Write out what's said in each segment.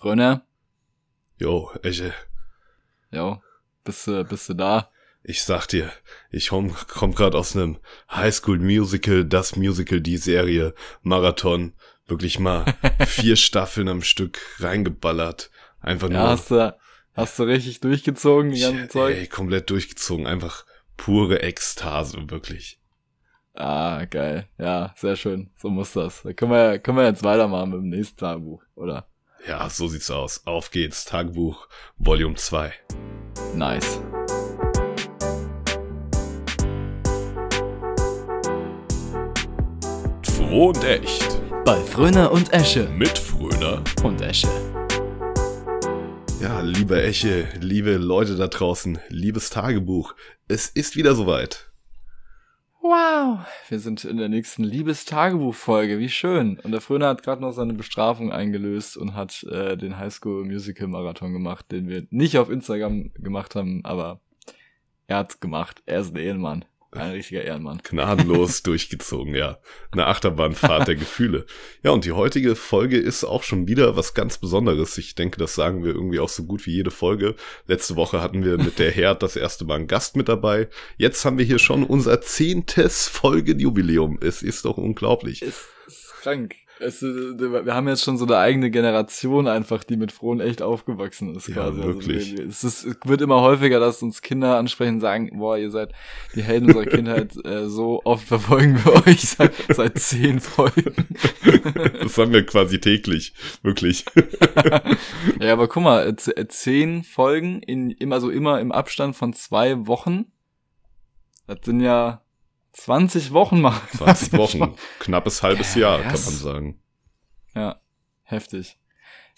Fröner? Jo, Esche. Jo, bist du, bist du da? Ich sag dir, ich komm, komm grad aus einem Highschool Musical, das Musical, die Serie, Marathon, wirklich mal vier Staffeln am Stück reingeballert. Einfach Ja, nur. hast du, hast du richtig durchgezogen, die ganze Ja, Zeug? Ey, komplett durchgezogen. Einfach pure Ekstase, wirklich. Ah, geil. Ja, sehr schön. So muss das. Da können wir, können wir jetzt weitermachen mit dem nächsten Tagebuch, oder? Ja, so sieht's aus. Auf geht's. Tagebuch, Volume 2. Nice. Froh und echt. Bei Fröner und Esche. Mit Fröner. Und Esche. Ja, liebe Eche, liebe Leute da draußen, liebes Tagebuch. Es ist wieder soweit. Wow. Wir sind in der nächsten Liebestagebuch-Folge. Wie schön. Und der Fröner hat gerade noch seine Bestrafung eingelöst und hat äh, den Highschool Musical Marathon gemacht, den wir nicht auf Instagram gemacht haben, aber er hat's gemacht. Er ist ein Ehrenmann. Ein richtiger Ehrenmann. Gnadenlos durchgezogen, ja. Eine Achterbahnfahrt der Gefühle. Ja, und die heutige Folge ist auch schon wieder was ganz Besonderes. Ich denke, das sagen wir irgendwie auch so gut wie jede Folge. Letzte Woche hatten wir mit der Herd das erste Mal einen Gast mit dabei. Jetzt haben wir hier schon unser zehntes Folgenjubiläum. Es ist doch unglaublich. ist, ist krank. Es, äh, wir haben jetzt schon so eine eigene Generation einfach, die mit Frohen echt aufgewachsen ist. Ja, quasi. wirklich. Also, es, ist, es wird immer häufiger, dass uns Kinder ansprechen und sagen, boah, ihr seid die Helden unserer Kindheit, äh, so oft verfolgen wir euch seit, seit zehn Folgen. Das haben wir quasi täglich. Wirklich. ja, aber guck mal, äh, äh, zehn Folgen in immer so immer im Abstand von zwei Wochen. Das sind ja 20 Wochen mal. 20 Wochen. Knappes halbes Jahr, kann man Krass. sagen. Ja, heftig.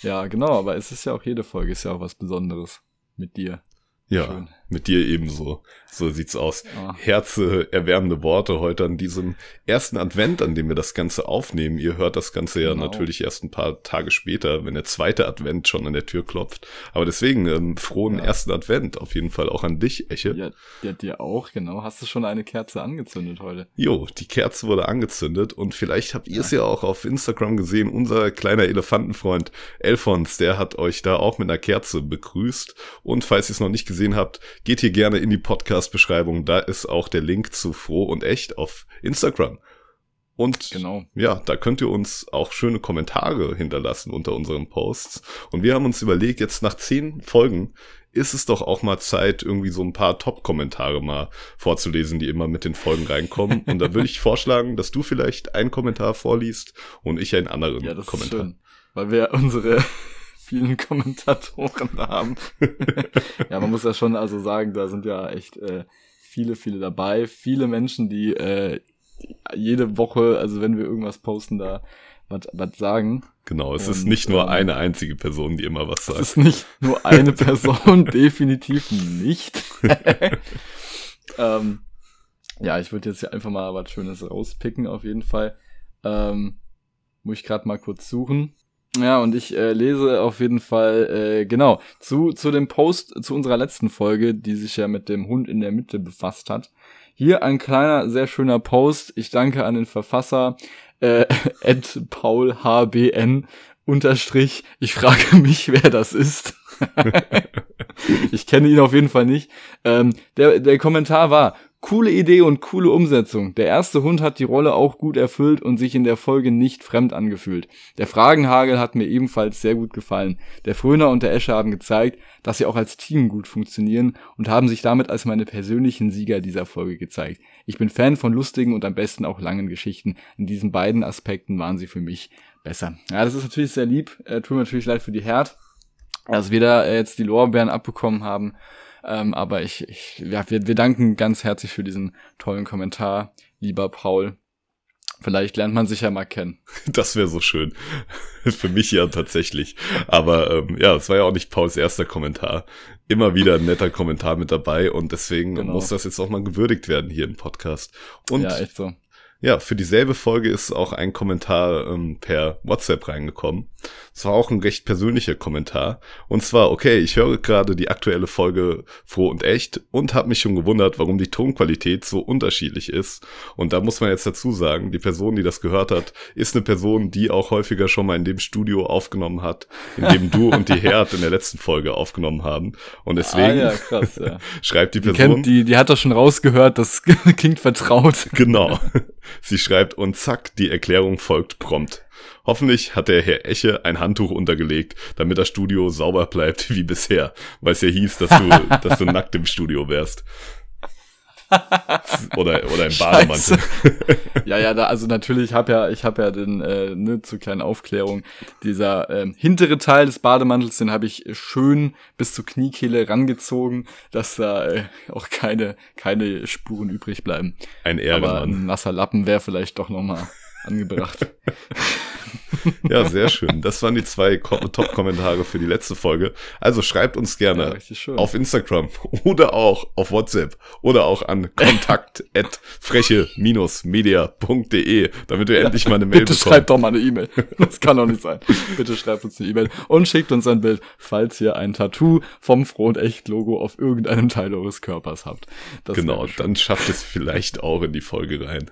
Ja, genau, aber es ist ja auch jede Folge ist ja auch was Besonderes mit dir. Ja, Schön. Mit dir ebenso. So sieht's aus. Ah. Herze-erwärmende Worte heute an diesem ersten Advent, an dem wir das Ganze aufnehmen. Ihr hört das Ganze ja Genau. natürlich erst ein paar Tage später, wenn der zweite Advent schon an der Tür klopft. Aber deswegen ähm, frohen Ja. ersten Advent auf jeden Fall auch an dich, Eche. Ja, ja, dir auch, genau. Hast du schon eine Kerze angezündet heute? Jo, die Kerze wurde angezündet und vielleicht habt ihr es ja auch auf Instagram gesehen. Unser kleiner Elefantenfreund Elfons, der hat euch da auch mit einer Kerze begrüßt. Und falls ihr es noch nicht gesehen habt, geht hier gerne in die Podcast-Beschreibung. Da ist auch der Link zu Froh und Echt auf Instagram. Und Genau. ja, da könnt ihr uns auch schöne Kommentare hinterlassen unter unseren Posts. Und wir haben uns überlegt, jetzt nach zehn Folgen ist es doch auch mal Zeit, irgendwie so ein paar Top-Kommentare mal vorzulesen, die immer mit den Folgen reinkommen. Und da würde ich vorschlagen, dass du vielleicht einen Kommentar vorliest und ich einen anderen Ja, das Kommentar. ist schön. Weil wir unsere vielen Kommentatoren da haben. ja, man muss ja schon also sagen, da sind ja echt äh, viele, viele dabei. Viele Menschen, die äh, jede Woche, also wenn wir irgendwas posten, da was was sagen. Genau, es Und, ist nicht nur ähm, eine einzige Person, die immer was sagt. ist nicht nur eine Person, definitiv nicht. ähm, ja, ich würde jetzt hier einfach mal was Schönes rauspicken, auf jeden Fall. Ähm, muss ich gerade mal kurz suchen. Ja, und ich äh, lese auf jeden Fall, äh, genau, zu, zu dem Post, zu unserer letzten Folge, die sich ja mit dem Hund in der Mitte befasst hat. Hier ein kleiner, sehr schöner Post. Ich danke an den Verfasser, äh, Ed Paul HBN unterstrich. Ich frage mich, wer das ist. ich kenne ihn auf jeden Fall nicht. Ähm, der, der Kommentar war, coole Idee und coole Umsetzung. Der erste Hund hat die Rolle auch gut erfüllt und sich in der Folge nicht fremd angefühlt. Der Fragenhagel hat mir ebenfalls sehr gut gefallen. Der Fröner und der Escher haben gezeigt, dass sie auch als Team gut funktionieren und haben sich damit als meine persönlichen Sieger dieser Folge gezeigt. Ich bin Fan von lustigen und am besten auch langen Geschichten. In diesen beiden Aspekten waren sie für mich besser. Ja, das ist natürlich sehr lieb. Äh, tut mir natürlich leid für die Herd, dass wir da äh, jetzt die Lorbeeren abbekommen haben. Ähm, aber ich, ich ja, wir, wir danken ganz herzlich für diesen tollen Kommentar, lieber Paul. Vielleicht lernt man sich ja mal kennen. Das wäre so schön. Für mich ja tatsächlich. Aber ähm, ja, es war ja auch nicht Pauls erster Kommentar. Immer wieder ein netter Kommentar mit dabei und deswegen Genau. muss das jetzt auch mal gewürdigt werden hier im Podcast. Und ja, echt so. Ja, für dieselbe Folge ist auch ein Kommentar ähm, per WhatsApp reingekommen. Es war auch ein recht persönlicher Kommentar. Und zwar, okay, ich höre gerade die aktuelle Folge Froh und Echt und habe mich schon gewundert, warum die Tonqualität so unterschiedlich ist. Und da muss man jetzt dazu sagen, die Person, die das gehört hat, ist eine Person, die auch häufiger schon mal in dem Studio aufgenommen hat, in dem du und die Herd in der letzten Folge aufgenommen haben. Und deswegen Ah, ja, krass, ja. schreibt die Die, Person. kennt, die, die hat doch schon rausgehört, das klingt vertraut. Genau. Sie schreibt und zack, die Erklärung folgt prompt. Hoffentlich hat der Herr Eche ein Handtuch untergelegt, damit das Studio sauber bleibt wie bisher, weil es ja hieß, dass du, dass du nackt im Studio wärst. Oder, oder im Bademantel. ja, ja, da, also natürlich, ich habe ja, ich habe ja den, äh, ne, zur kleinen Aufklärung, dieser ähm, hintere Teil des Bademantels, den habe ich schön bis zur Kniekehle rangezogen, dass da äh, auch keine, keine Spuren übrig bleiben. Ein Aber Ehrenmann. ein nasser Lappen wäre vielleicht doch nochmal angebracht. Ja, sehr schön. Das waren die zwei Ko- Top-Kommentare für die letzte Folge. Also schreibt uns Ja, gerne schön. auf Instagram oder auch auf WhatsApp oder auch an kontakt@freche-media.de, damit wir endlich mal eine Mail Bitte bekommen. schreibt doch mal eine E-Mail. Das kann doch nicht sein. Bitte schreibt uns eine E-Mail und schickt uns ein Bild, falls ihr ein Tattoo vom Froh und Echt Logo auf irgendeinem Teil eures Körpers habt. Das Genau, dann schafft es vielleicht auch in die Folge rein.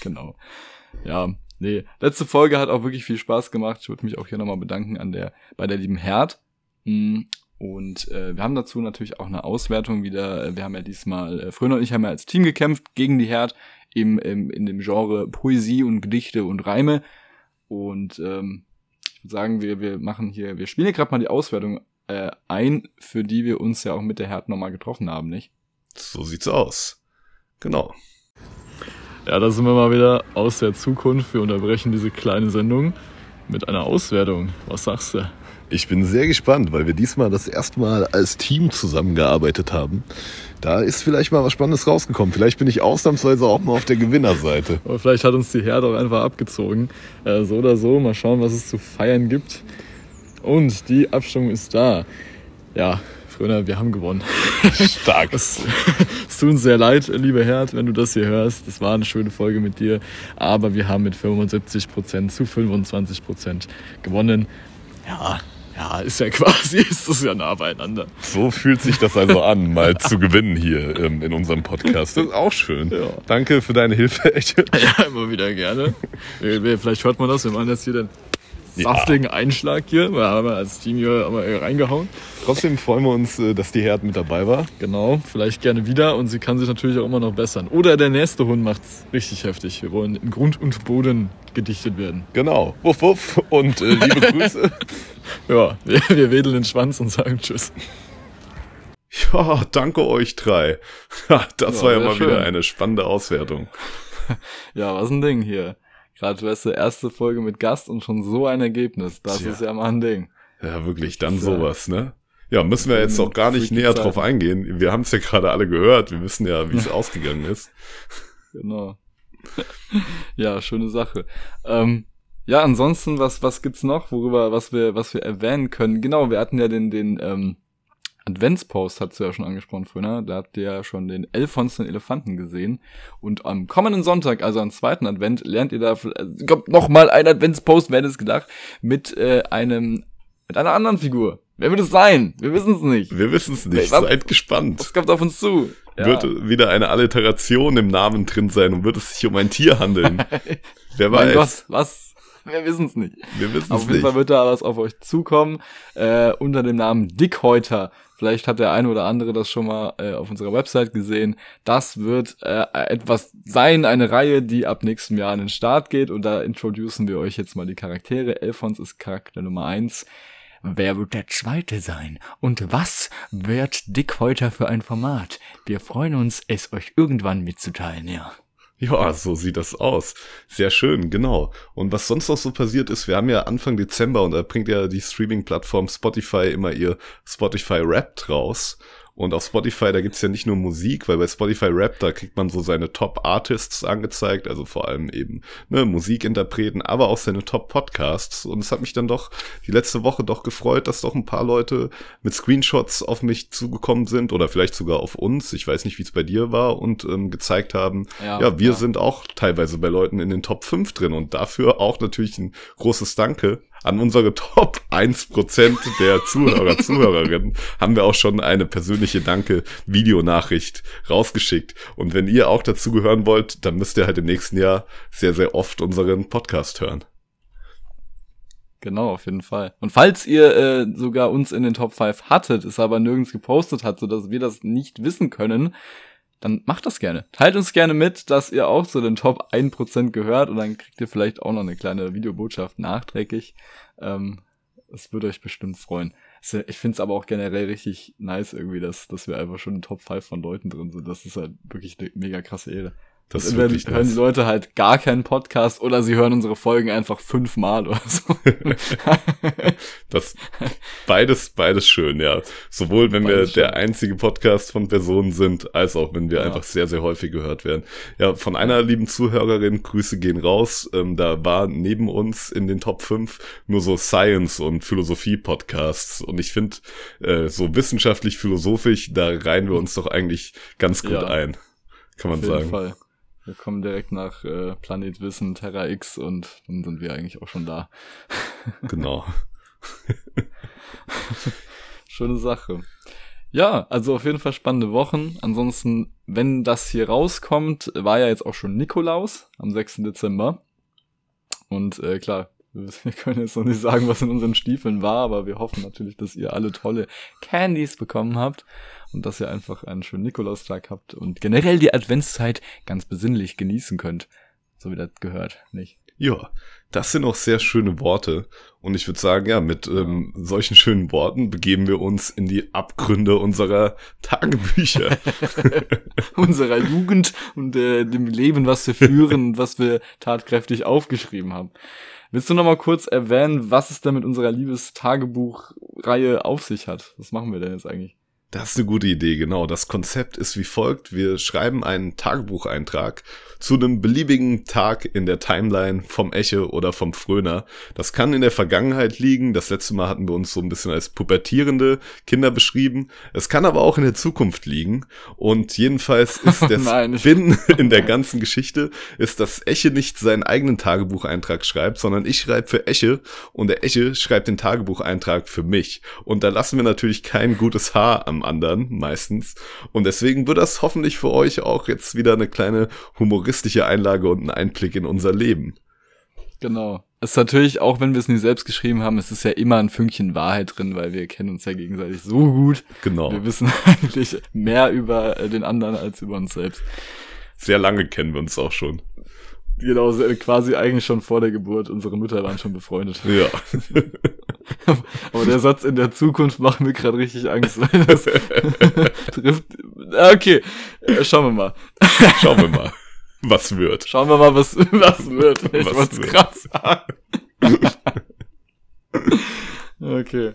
Genau. Ja, nee. Letzte Folge hat auch wirklich viel Spaß gemacht. Ich würde mich auch hier nochmal bedanken an der, bei der lieben Herd. Mm, Und äh, wir haben dazu natürlich auch eine Auswertung wieder. Wir haben ja diesmal, äh, Fröner und ich haben ja als Team gekämpft gegen die Herd im, im, in dem Genre Poesie und Gedichte und Reime. Und ähm, ich würde sagen, wir, wir machen hier, wir spielen hier gerade mal die Auswertung äh, ein, für die wir uns ja auch mit der Herd nochmal getroffen haben, nicht? So sieht's aus. Genau. Ja, da sind wir mal wieder aus der Zukunft. Wir unterbrechen diese kleine Sendung mit einer Auswertung. Was sagst du? Ich bin sehr gespannt, weil wir diesmal das erste Mal als Team zusammengearbeitet haben. Da ist vielleicht mal was Spannendes rausgekommen. Vielleicht bin ich ausnahmsweise auch mal auf der Gewinnerseite. Aber vielleicht hat uns die Herde auch einfach abgezogen. Äh, so oder so, mal schauen, was es zu feiern gibt. Und die Abstimmung ist da. Ja, Fröner, wir haben gewonnen. Stark. Es, es tut uns sehr leid, lieber Herd, wenn du das hier hörst. Das war eine schöne Folge mit dir. Aber wir haben mit 75% zu 25% gewonnen. Ja, ja, ist ja quasi, ist das ja nah beieinander. So fühlt sich das also an, mal zu gewinnen hier ähm, in unserem Podcast. Das ist auch schön. Ja. Danke für deine Hilfe. Eche. Ja, immer wieder gerne. Wir- wir- Vielleicht hört man das, wir machen jetzt hier den saftigen Einschlag hier. Wir haben als Team hier reingehauen. Trotzdem freuen wir uns, äh, dass die Herd mit dabei war. Genau, vielleicht gerne wieder und sie kann sich natürlich auch immer noch bessern. Oder der nächste Hund macht's richtig heftig. Wir wollen in Grund und Boden gedichtet werden. Genau. Wuff, wuff. Und äh, liebe Grüße. Ja, wir, wir wedeln den Schwanz und sagen Tschüss. Ja, danke euch drei. Das Ja, war ja mal schön. wieder eine spannende Auswertung. Ja, was ein Ding hier. Gerade weißt du, erste Folge mit Gast und schon so ein Ergebnis. Das Tja. ist ja mal ein Ding. Ja, wirklich, dann Ja. sowas, ne? Ja, müssen wir jetzt auch gar nicht näher Zeiten. drauf eingehen. Wir haben es ja gerade alle gehört. Wir wissen ja, wie es ausgegangen ist. Genau. ja, schöne Sache. Ähm, ja, ansonsten, was, was gibt's noch, worüber, was wir, was wir erwähnen können? Genau, wir hatten ja den, den, ähm, Adventspost hast du ja schon angesprochen, Fröner. Da habt ihr ja schon den Elf von den Elefanten gesehen. Und am kommenden Sonntag, also am zweiten Advent, lernt ihr da, äh, kommt noch mal ein Adventspost, wer hätte es gedacht, mit äh, einem, mit einer anderen Figur. Wer wird es sein? Wir wissen es nicht. Wir wissen es nicht. Was- Seid gespannt. Was kommt auf uns zu? Ja. Wird wieder eine Alliteration im Namen drin sein und wird es sich um ein Tier handeln? Wer weiß. Gott, was? Wir wissen es nicht. Wir wissen Auf es jeden nicht. Fall wird da was auf euch zukommen, äh, unter dem Namen Dickhäuter. Vielleicht hat der eine oder andere das schon mal äh, auf unserer Website gesehen. Das wird äh, etwas sein, eine Reihe, die ab nächstem Jahr an den Start geht. Und da introducen wir euch jetzt mal die Charaktere. Elfons ist Charakter Nummer eins. Wer wird der zweite sein? Und was wird Dickhäuter für ein Format? Wir freuen uns, es euch irgendwann mitzuteilen, ja. Ja, so sieht das aus. Sehr schön, genau. Und was sonst noch so passiert ist, wir haben ja Anfang Dezember und da bringt ja die Streaming-Plattform Spotify immer ihr Spotify Wrapped raus. Und auf Spotify, da gibt's ja nicht nur Musik, weil bei Spotify Rap, da kriegt man so seine Top-Artists angezeigt, also vor allem eben ne, Musikinterpreten, aber auch seine Top-Podcasts. Und es hat mich dann doch die letzte Woche doch gefreut, dass doch ein paar Leute mit Screenshots auf mich zugekommen sind oder vielleicht sogar auf uns. Ich weiß nicht, wie es bei dir war und ähm, gezeigt haben, ja, ja wir ja. sind auch teilweise bei Leuten in den Top 5 drin und dafür auch natürlich ein großes Danke an unsere Top 1% der Zuhörer, Zuhörerinnen haben wir auch schon eine persönliche Danke-Videonachricht rausgeschickt. Und wenn ihr auch dazu gehören wollt, dann müsst ihr halt im nächsten Jahr sehr, sehr oft unseren Podcast hören. Genau, auf jeden Fall. Und falls ihr äh, sogar uns in den Top 5 hattet, es aber nirgends gepostet hat, sodass wir das nicht wissen können, dann macht das gerne. Teilt uns gerne mit, dass ihr auch zu den Top 1% gehört und dann kriegt ihr vielleicht auch noch eine kleine Videobotschaft nachträglich. Ähm, würde euch bestimmt freuen. Ich finde es aber auch generell richtig nice irgendwie, dass, dass wir einfach schon in Top 5 von Leuten drin sind. Das ist halt wirklich eine mega krasse Ehre. Das ist wirklich hören die Leute halt gar keinen Podcast oder sie hören unsere Folgen einfach fünfmal oder so. das beides, beides schön, ja. Sowohl wenn beides wir schön. der einzige Podcast von Personen sind, als auch wenn wir ja. einfach sehr, sehr häufig gehört werden. Ja, von einer lieben Zuhörerin, Grüße gehen raus. Ähm, da war neben uns in den Top 5 nur so Science und Philosophie-Podcasts. Und ich finde, äh, so wissenschaftlich-philosophisch, da reihen wir uns doch eigentlich ganz gut ja. ein. Kann man Auf sagen. Fall. Wir kommen direkt nach äh, Planet Wissen, Terra X und dann sind wir eigentlich auch schon da. genau. Schöne Sache. Ja, also auf jeden Fall spannende Wochen. Ansonsten, wenn das hier rauskommt, war ja jetzt auch schon Nikolaus am 6. Dezember. Und äh, klar, wir können jetzt noch nicht sagen, was in unseren Stiefeln war, aber wir hoffen natürlich, dass ihr alle tolle Candies bekommen habt und dass ihr einfach einen schönen Nikolaustag habt und generell die Adventszeit ganz besinnlich genießen könnt. So wie das gehört, nicht? Ja, das sind auch sehr schöne Worte. Und ich würde sagen, ja, mit ähm, solchen schönen Worten begeben wir uns in die Abgründe unserer Tagebücher. unserer Jugend und äh, dem Leben, was wir führen und was wir tatkräftig aufgeschrieben haben. Willst du noch mal kurz erwähnen, was es denn mit unserer Liebestagebuchreihe auf sich hat? Was machen wir denn jetzt eigentlich? Das ist eine gute Idee, genau. Das Konzept ist wie folgt. Wir schreiben einen Tagebucheintrag zu einem beliebigen Tag in der Timeline vom Eche oder vom Fröner. Das kann in der Vergangenheit liegen. Das letzte Mal hatten wir uns so ein bisschen als pubertierende Kinder beschrieben. Es kann aber auch in der Zukunft liegen. Und jedenfalls ist der Spin in der ganzen Geschichte, ist, dass Eche nicht seinen eigenen Tagebucheintrag schreibt, sondern ich schreibe für Eche und der Eche schreibt den Tagebucheintrag für mich. Und da lassen wir natürlich kein gutes Haar am anderen, meistens. Und deswegen wird das hoffentlich für euch auch jetzt wieder eine kleine humoristische Einlage und ein Einblick in unser Leben. Genau. Es ist natürlich, auch wenn wir es nicht selbst geschrieben haben, es ist ja immer ein Fünkchen Wahrheit drin, weil wir kennen uns ja gegenseitig so gut. Genau. Wir wissen eigentlich mehr über äh, den anderen als über uns selbst. Sehr lange kennen wir uns auch schon. Genau, quasi eigentlich schon vor der Geburt. Unsere Mütter waren schon befreundet. Ja. Aber der Satz in der Zukunft macht mir gerade richtig Angst, weil das trifft. Okay, äh, schauen wir mal. Schauen wir mal was wird. Schauen wir mal, was, was wird. Ich wollte es gerade sagen. okay.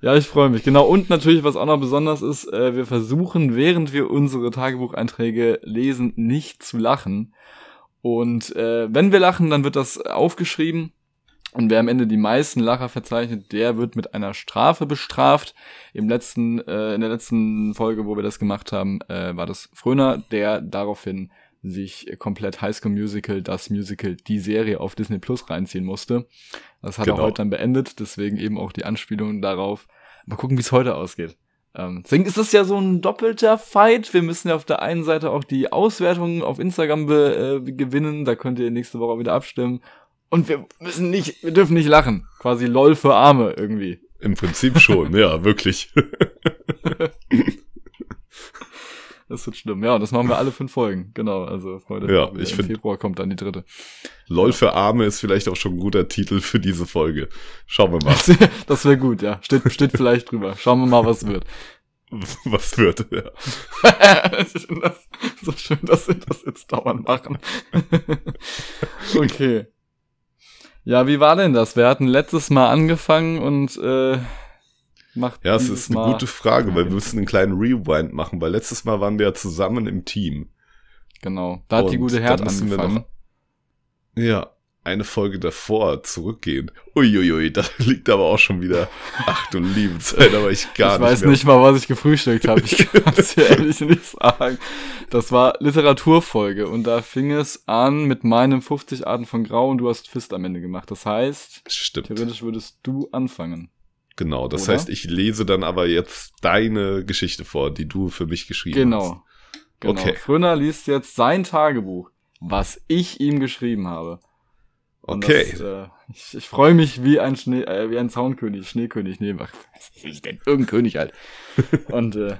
Ja, ich freue mich. Genau. Und natürlich, was auch noch besonders ist, äh, wir versuchen, während wir unsere Tagebucheinträge lesen, nicht zu lachen. Und äh, wenn wir lachen, dann wird das aufgeschrieben. Und wer am Ende die meisten Lacher verzeichnet, der wird mit einer Strafe bestraft. Im letzten, äh, in der letzten Folge, wo wir das gemacht haben, äh, war das Fröner, der daraufhin sich komplett High School Musical, das Musical, die Serie auf Disney Plus reinziehen musste. Das hat genau. er heute dann beendet, deswegen eben auch die Anspielung darauf. Mal gucken, wie es heute ausgeht. Ähm, deswegen ist es ja so ein doppelter Fight. Wir müssen ja auf der einen Seite auch die Auswertungen auf Instagram be, äh, gewinnen. Da könnt ihr nächste Woche wieder abstimmen. Und wir müssen nicht, wir dürfen nicht lachen. Quasi LOL für Arme irgendwie. Im Prinzip schon, ja, wirklich. Das wird schlimm. Ja, und das machen wir alle fünf Folgen. Genau, also heute. Ja, ich Im Februar kommt dann die dritte. LOL für Arme ist vielleicht auch schon ein guter Titel für diese Folge. Schauen wir mal. das wäre gut, ja. Steht, steht vielleicht drüber. Schauen wir mal, was wird. Was wird, ja. das, so schön, dass wir das jetzt dauernd machen. okay. Ja, wie war denn das? Wir hatten letztes Mal angefangen und äh, macht Ja, es ist eine Mal- gute Frage, weil wir müssen einen kleinen Rewind machen, weil letztes Mal waren wir ja zusammen im Team. Genau. Da hat die Und gute dann Herd angefangen. Ja, eine Folge davor zurückgehen. Uiuiui, da liegt aber auch schon wieder, ach du liebe Zeit, aber ich gar ich nicht weiß mehr. nicht mal, was ich gefrühstückt habe. Ich kann es dir ehrlich nicht sagen. Das war Literaturfolge und da fing es an mit meinem 50 Arten von Grau und du hast Fist am Ende gemacht. Das heißt, Stimmt, theoretisch würdest du anfangen. genau. Das Oder? heißt, ich lese dann aber jetzt deine Geschichte vor, die du für mich geschrieben hast. Genau. genau. Okay. Fröner liest jetzt sein Tagebuch, was ich ihm geschrieben habe. Und Okay. Das, äh, ich ich freue mich wie ein Schnee, äh, wie ein Zaunkönig, Schneekönig, nee, was ist ich denn? Irgendein König halt. Und äh,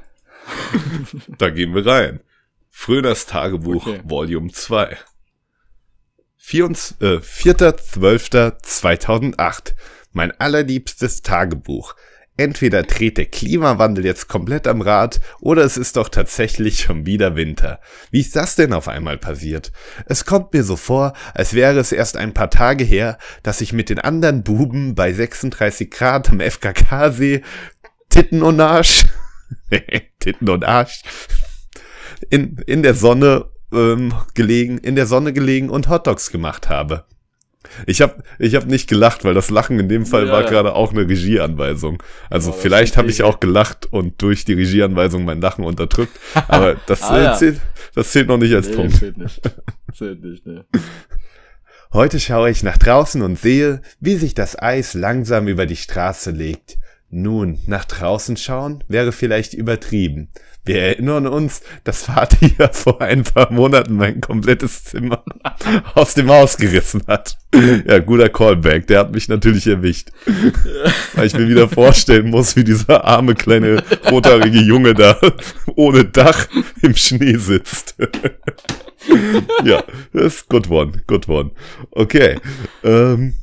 Da gehen wir rein. Fröners Tagebuch, Okay. Volume 2. 24, äh, 4.12.2008. Mein allerliebstes Tagebuch. Entweder dreht der Klimawandel jetzt komplett am Rad oder es ist doch tatsächlich schon wieder Winter. Wie ist das denn auf einmal passiert? Es kommt mir so vor, als wäre es erst ein paar Tage her, dass ich mit den anderen Buben bei 36 Grad am FKK-See Titten und Arsch, Titten und Arsch, in, in der Sonne ähm, gelegen, in der Sonne gelegen und Hotdogs gemacht habe. Ich habe ich hab nicht gelacht, weil das Lachen in dem Fall Ja, war ja. gerade auch eine Regieanweisung. Also Oh, vielleicht habe ich auch gelacht und durch die Regieanweisung mein Lachen unterdrückt. Aber das, Ah, äh, ja. zählt, das zählt noch nicht als nee, Punkt. zählt nicht. Zählt nicht, ne. Heute schaue ich nach draußen und sehe, wie sich das Eis langsam über die Straße legt. Nun, nach draußen schauen wäre vielleicht übertrieben. Wir erinnern uns, dass Vater ja vor ein paar Monaten mein komplettes Zimmer aus dem Haus gerissen hat. Ja, guter Callback, der hat mich natürlich erwischt. Weil ich mir wieder vorstellen muss, wie dieser arme kleine rothaarige Junge da ohne Dach im Schnee sitzt. ja, das ist good one, good one. Okay. Ähm,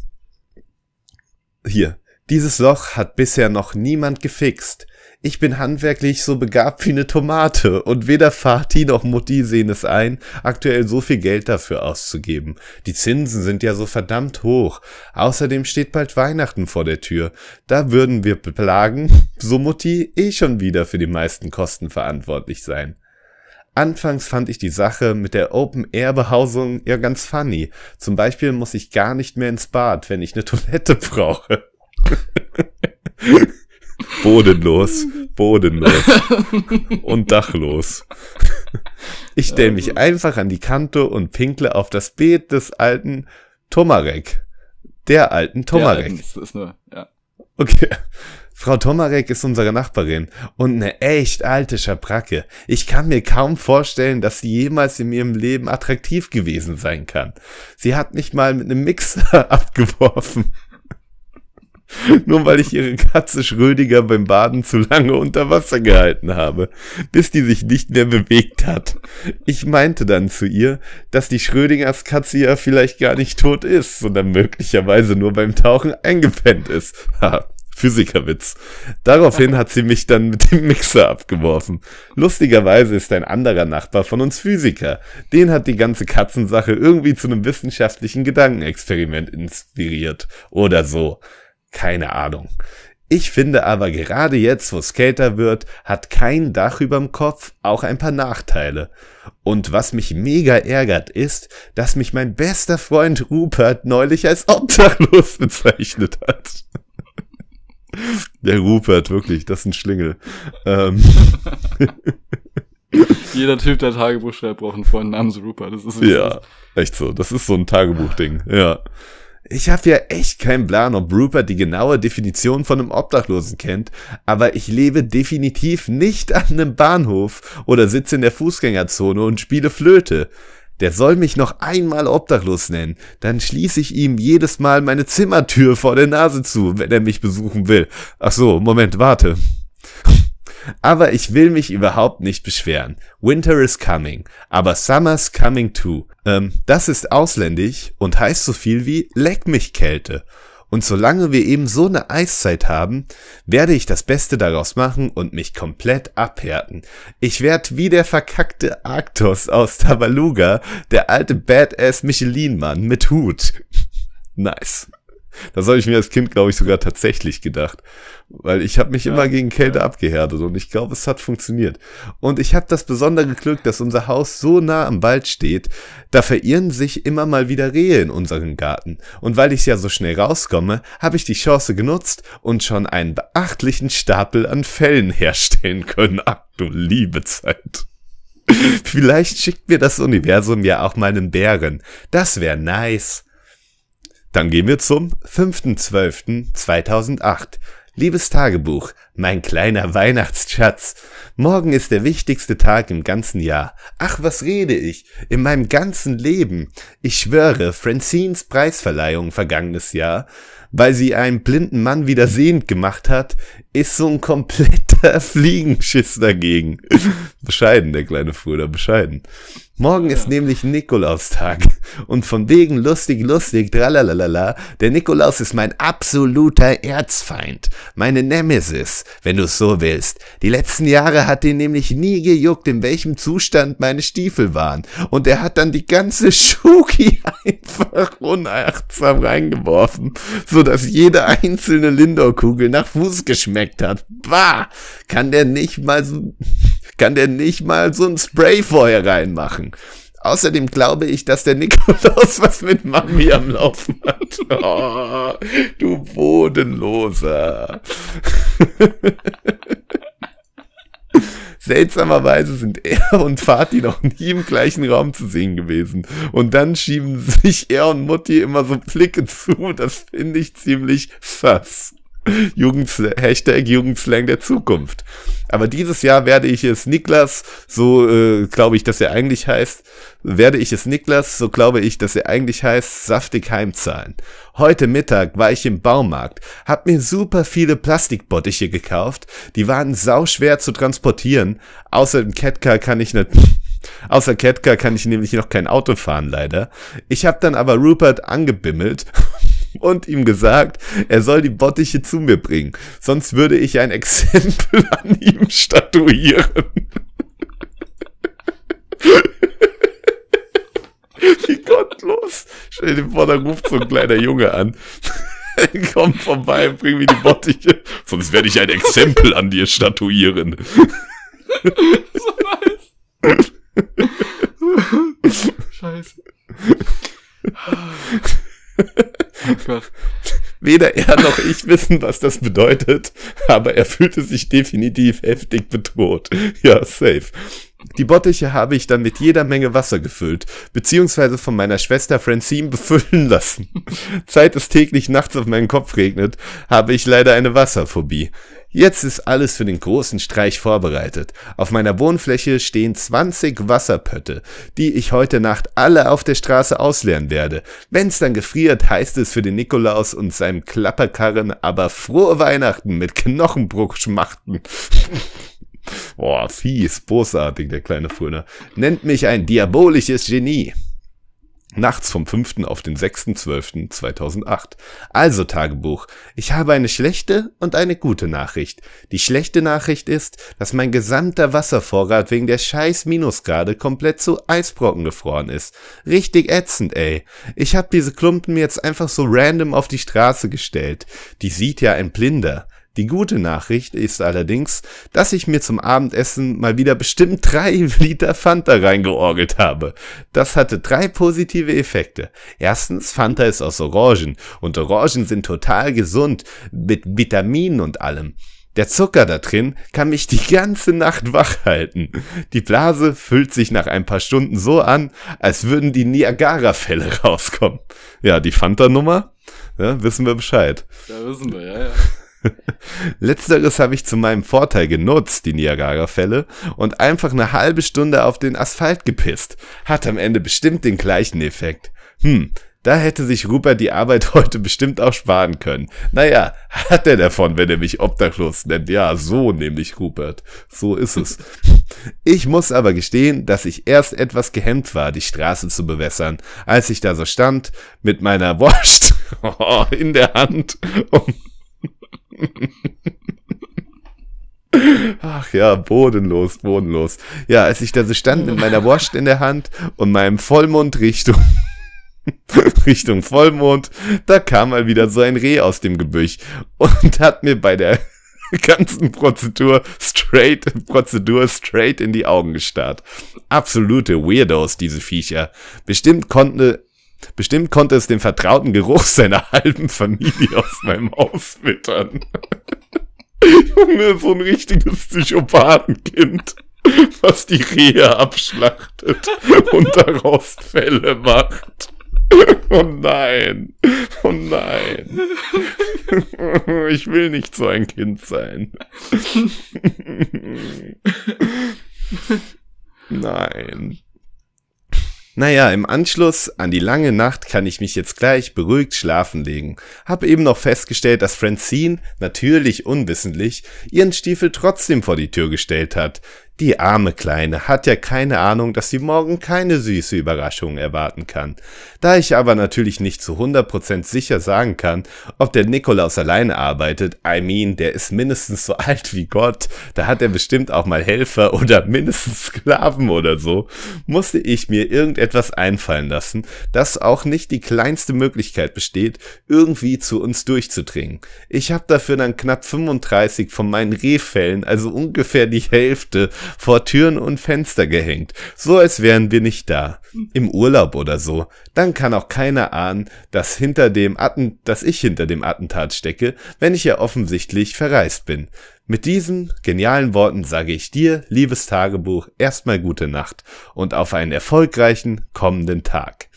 hier. Dieses Loch hat bisher noch niemand gefixt. Ich bin handwerklich so begabt wie eine Tomate und weder Vati noch Mutti sehen es ein, aktuell so viel Geld dafür auszugeben. Die Zinsen sind ja so verdammt hoch. Außerdem steht bald Weihnachten vor der Tür. Da würden wir beklagen, so Mutti eh schon wieder für die meisten Kosten verantwortlich sein. Anfangs fand ich die Sache mit der Open-Air-Behausung ja ganz funny. Zum Beispiel muss ich gar nicht mehr ins Bad, wenn ich eine Toilette brauche. bodenlos, bodenlos und dachlos. Ich stelle mich einfach an die Kante und pinkle auf das Beet des alten Tomarek. Der alten Tomarek. Ja, das ist nur, ja. Okay. Frau Tomarek ist unsere Nachbarin und eine echt alte Schabracke. Ich kann mir kaum vorstellen, dass sie jemals in ihrem Leben attraktiv gewesen sein kann. Sie hat mich mal mit einem Mixer abgeworfen. Nur weil ich ihre Katze Schrödiger beim Baden zu lange unter Wasser gehalten habe, bis die sich nicht mehr bewegt hat. Ich meinte dann zu ihr, dass die Schrödingers Katze ja vielleicht gar nicht tot ist, sondern möglicherweise nur beim Tauchen eingepennt ist. Ha, Physikerwitz. Daraufhin hat sie mich dann mit dem Mixer abgeworfen. Lustigerweise ist ein anderer Nachbar von uns Physiker. Den hat die ganze Katzensache irgendwie zu einem wissenschaftlichen Gedankenexperiment inspiriert. Oder so. Keine Ahnung. Ich finde aber gerade jetzt, wo es kälter wird, hat kein Dach überm Kopf auch ein paar Nachteile. Und was mich mega ärgert ist, dass mich mein bester Freund Rupert neulich als obdachlos bezeichnet hat. Der Rupert, wirklich, das ist ein Schlingel. Ähm, Jeder Typ, der Tagebuch schreibt, braucht einen Freund namens Rupert. Das ist ja, echt so. Das ist so ein Tagebuchding. Ja. Ich habe ja echt keinen Plan, ob Rupert die genaue Definition von einem Obdachlosen kennt, aber ich lebe definitiv nicht an einem Bahnhof oder sitze in der Fußgängerzone und spiele Flöte. Der soll mich noch einmal obdachlos nennen, dann schließe ich ihm jedes Mal meine Zimmertür vor der Nase zu, wenn er mich besuchen will. Ach so, Moment, warte. Aber ich will mich überhaupt nicht beschweren. Winter is coming, aber summer's coming too. Ähm, das ist ausländisch und heißt so viel wie leck mich Kälte. Und solange wir eben so eine Eiszeit haben, werde ich das Beste daraus machen und mich komplett abhärten. Ich werde wie der verkackte Arktos aus Tabaluga, der alte Badass Michelin-Mann mit Hut. Nice. Das habe ich mir als Kind, glaube ich, sogar tatsächlich gedacht. Weil ich habe mich ja, immer gegen Kälte ja. abgehärtet und ich glaube, es hat funktioniert. Und ich habe das besondere Glück, dass unser Haus so nah am Wald steht, da verirren sich immer mal wieder Rehe in unseren Garten. Und weil ich ja so schnell rauskomme, habe ich die Chance genutzt und schon einen beachtlichen Stapel an Fellen herstellen können. Ach du liebe Zeit. Vielleicht schickt mir das Universum ja auch meinen Bären. Das wäre nice. Dann gehen wir zum 5.12.2008. Liebes Tagebuch, mein kleiner Weihnachtsschatz. Morgen ist der wichtigste Tag im ganzen Jahr. Ach, was rede ich? In meinem ganzen Leben. Ich schwöre, Francines Preisverleihung vergangenes Jahr, weil sie einen blinden Mann wieder sehend gemacht hat, ist so ein kompletter Fliegenschiss dagegen. bescheiden, der kleine Bruder, bescheiden. Morgen ist nämlich Nikolaustag. Und von wegen lustig, lustig, tralalala, der Nikolaus ist mein absoluter Erzfeind. Meine Nemesis, wenn du es so willst. Die letzten Jahre hat ihn nämlich nie gejuckt, in welchem Zustand meine Stiefel waren. Und er hat dann die ganze Schuki einfach unachtsam reingeworfen, so dass jede einzelne Lindor-Kugel nach Fuß geschmeckt hat. Bah! Kann der nicht mal so kann der nicht mal so ein Spray vorher reinmachen. Außerdem glaube ich, dass der Nikolaus was mit Mami am Laufen hat. Oh, du Bodenloser. Seltsamerweise sind er und Vati noch nie im gleichen Raum zu sehen gewesen. Und dann schieben sich er und Mutti immer so Blicke zu. Das finde ich ziemlich sass. Jugendsl Hashtag Jugendslang der Zukunft. Aber dieses Jahr werde ich es Niklas, so äh, glaube ich, dass er eigentlich heißt, werde ich es Niklas, so glaube ich, dass er eigentlich heißt, saftig heimzahlen. Heute Mittag war ich im Baumarkt, hab mir super viele Plastikbottiche gekauft, die waren sauschwer zu transportieren, außer dem Catcar kann ich nicht Außer Ketka kann ich nämlich noch kein Auto fahren, leider. Ich hab dann aber Rupert angebimmelt und ihm gesagt, er soll die Bottiche zu mir bringen. Sonst würde ich ein Exempel an ihm statuieren. Wie gottlos. Stell dir vor, da ruft so ein kleiner Junge an. Komm vorbei, bring mir die Bottiche. Sonst werde ich ein Exempel an dir statuieren. so nice. Scheiße. Oh Weder er noch ich wissen, was das bedeutet, aber er fühlte sich definitiv heftig bedroht. Ja, safe. Die Bottiche habe ich dann mit jeder Menge Wasser gefüllt, beziehungsweise von meiner Schwester Francine befüllen lassen. Seit es täglich nachts auf meinen Kopf regnet, habe ich leider eine Wasserphobie. Jetzt ist alles für den großen Streich vorbereitet. Auf meiner Wohnfläche stehen 20 Wasserpötte, die ich heute Nacht alle auf der Straße ausleeren werde. Wenn's dann gefriert, heißt es für den Nikolaus und seinem Klapperkarren aber frohe Weihnachten mit Knochenbruchschmachten. Boah, fies, bosartig, der kleine Fröner. Nennt mich ein diabolisches Genie. Nachts vom 5. auf den 6.12.2008. Also Tagebuch, ich habe eine schlechte und eine gute Nachricht. Die schlechte Nachricht ist, dass mein gesamter Wasservorrat wegen der scheiß Minusgrade komplett zu Eisbrocken gefroren ist. Richtig ätzend, ey. Ich hab diese Klumpen jetzt einfach so random auf die Straße gestellt. Die sieht ja ein Blinder. Die gute Nachricht ist allerdings, dass ich mir zum Abendessen mal wieder bestimmt drei Liter Fanta reingeorgelt habe. Das hatte drei positive Effekte. Erstens, Fanta ist aus Orangen und Orangen sind total gesund mit Vitaminen und allem. Der Zucker da drin kann mich die ganze Nacht wach halten. Die Blase füllt sich nach ein paar Stunden so an, als würden die Niagara-Fälle rauskommen. Ja, die Fanta-Nummer, ja, wissen wir Bescheid. Ja, wissen wir, ja, ja. Letzteres habe ich zu meinem Vorteil genutzt, die Niagara-Fälle, und einfach eine halbe Stunde auf den Asphalt gepisst. Hat am Ende bestimmt den gleichen Effekt. Hm, da hätte sich Rupert die Arbeit heute bestimmt auch sparen können. Naja, hat er davon, wenn er mich obdachlos nennt. Ja, so nämlich Rupert. So ist es. Ich muss aber gestehen, dass ich erst etwas gehemmt war, die Straße zu bewässern, als ich da so stand, mit meiner Wurst in der Hand und Ach ja, bodenlos, bodenlos. Ja, als ich da so stand mit meiner Wurst in der Hand und meinem Vollmond Richtung Richtung Vollmond, da kam mal wieder so ein Reh aus dem Gebüsch und hat mir bei der ganzen Prozedur straight, Prozedur straight in die Augen gestarrt. Absolute Weirdos, diese Viecher. Bestimmt konnte, bestimmt konnte es den vertrauten Geruch seiner halben Familie aus meinem Haus wittern. Junge, so ein richtiges Psychopathenkind, was die Rehe abschlachtet und daraus Fälle macht. Oh nein. Oh nein. Ich will nicht so ein Kind sein. Nein. Naja, im Anschluss an die lange Nacht kann ich mich jetzt gleich beruhigt schlafen legen. Hab eben noch festgestellt, dass Francine, natürlich unwissentlich, ihren Stiefel trotzdem vor die Tür gestellt hat. Die arme Kleine hat ja keine Ahnung, dass sie morgen keine süße Überraschung erwarten kann. Da ich aber natürlich nicht zu 100% sicher sagen kann, ob der Nikolaus alleine arbeitet, I mean, der ist mindestens so alt wie Gott, da hat er bestimmt auch mal Helfer oder mindestens Sklaven oder so, musste ich mir irgendetwas einfallen lassen, das auch nicht die kleinste Möglichkeit besteht, irgendwie zu uns durchzudringen. Ich habe dafür dann knapp 35 von meinen Rehfällen, also ungefähr die Hälfte, vor Türen und Fenster gehängt, so als wären wir nicht da. Im Urlaub oder so. Dann kann auch keiner ahnen, dass hinter dem Atten, dass ich hinter dem Attentat stecke, wenn ich ja offensichtlich verreist bin. Mit diesen genialen Worten sage ich dir, liebes Tagebuch, erstmal gute Nacht und auf einen erfolgreichen kommenden Tag.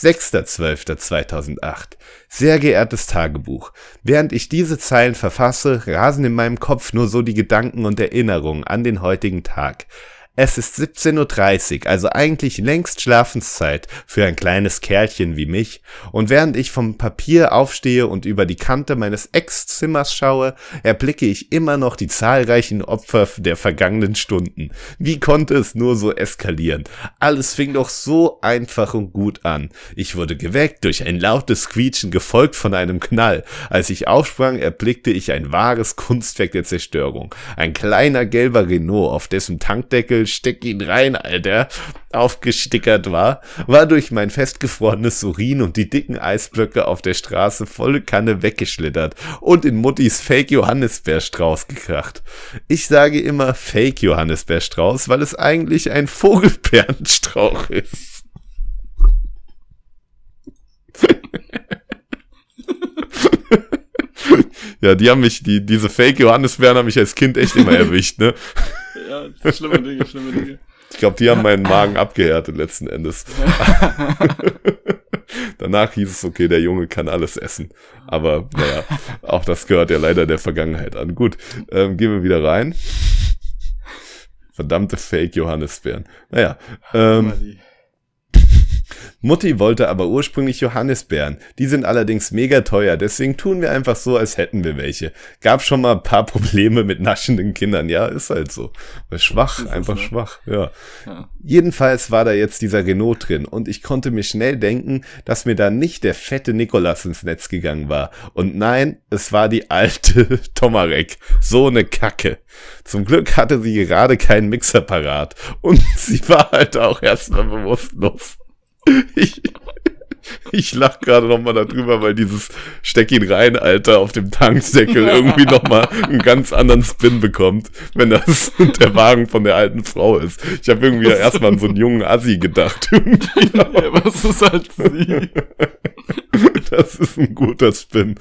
6.12.2008. Sehr geehrtes Tagebuch. Während ich diese Zeilen verfasse, rasen in meinem Kopf nur so die Gedanken und Erinnerungen an den heutigen Tag. Es ist 17.30 Uhr, also eigentlich längst Schlafenszeit für ein kleines Kerlchen wie mich, und während ich vom Papier aufstehe und über die Kante meines Ex-Zimmers schaue, erblicke ich immer noch die zahlreichen Opfer der vergangenen Stunden. Wie konnte es nur so eskalieren? Alles fing doch so einfach und gut an. Ich wurde geweckt durch ein lautes Quietschen, gefolgt von einem Knall. Als ich aufsprang, erblickte ich ein wahres Kunstwerk der Zerstörung. Ein kleiner gelber Renault, auf dessen Tankdeckel steck ihn rein, Alter, aufgestickert war, war durch mein festgefrorenes Urin und die dicken Eisblöcke auf der Straße volle Kanne weggeschlittert und in Muttis Fake Johannisbeerstrauß gekracht. Ich sage immer Fake Johannisbeerstrauß, weil es eigentlich ein Vogelbeerenstrauch ist. ja, die haben mich, die, diese Fake Johannisbeeren haben mich als Kind echt immer erwischt, ne? Ja, schlimme Dinge, schlimme Dinge. Ich glaube, die haben meinen Magen abgehärtet letzten Endes. Danach hieß es, okay, der Junge kann alles essen. Aber naja, auch das gehört ja leider der Vergangenheit an. Gut, ähm, gehen wir wieder rein. Verdammte Fake Johannisbeeren. Naja, ähm, Mutti wollte aber ursprünglich Johannisbeeren. Die sind allerdings mega teuer, deswegen tun wir einfach so, als hätten wir welche. Gab schon mal ein paar Probleme mit naschenden Kindern, ja, ist halt so. Schwach, einfach ne? schwach, ja. ja. Jedenfalls war da jetzt dieser Renault drin und ich konnte mir schnell denken, dass mir da nicht der fette Nikolas ins Netz gegangen war. Und nein, es war die alte Tomarek. So eine Kacke. Zum Glück hatte sie gerade keinen Mixer parat und sie war halt auch erstmal bewusstlos. Ich, ich lach gerade nochmal darüber, weil dieses Steck ihn rein, Alter, auf dem Tankdeckel irgendwie nochmal einen ganz anderen Spin bekommt, wenn das der Wagen von der alten Frau ist. Ich habe irgendwie erstmal an so einen jungen Assi gedacht. Ja, was ist halt sie? Das ist ein guter Spin.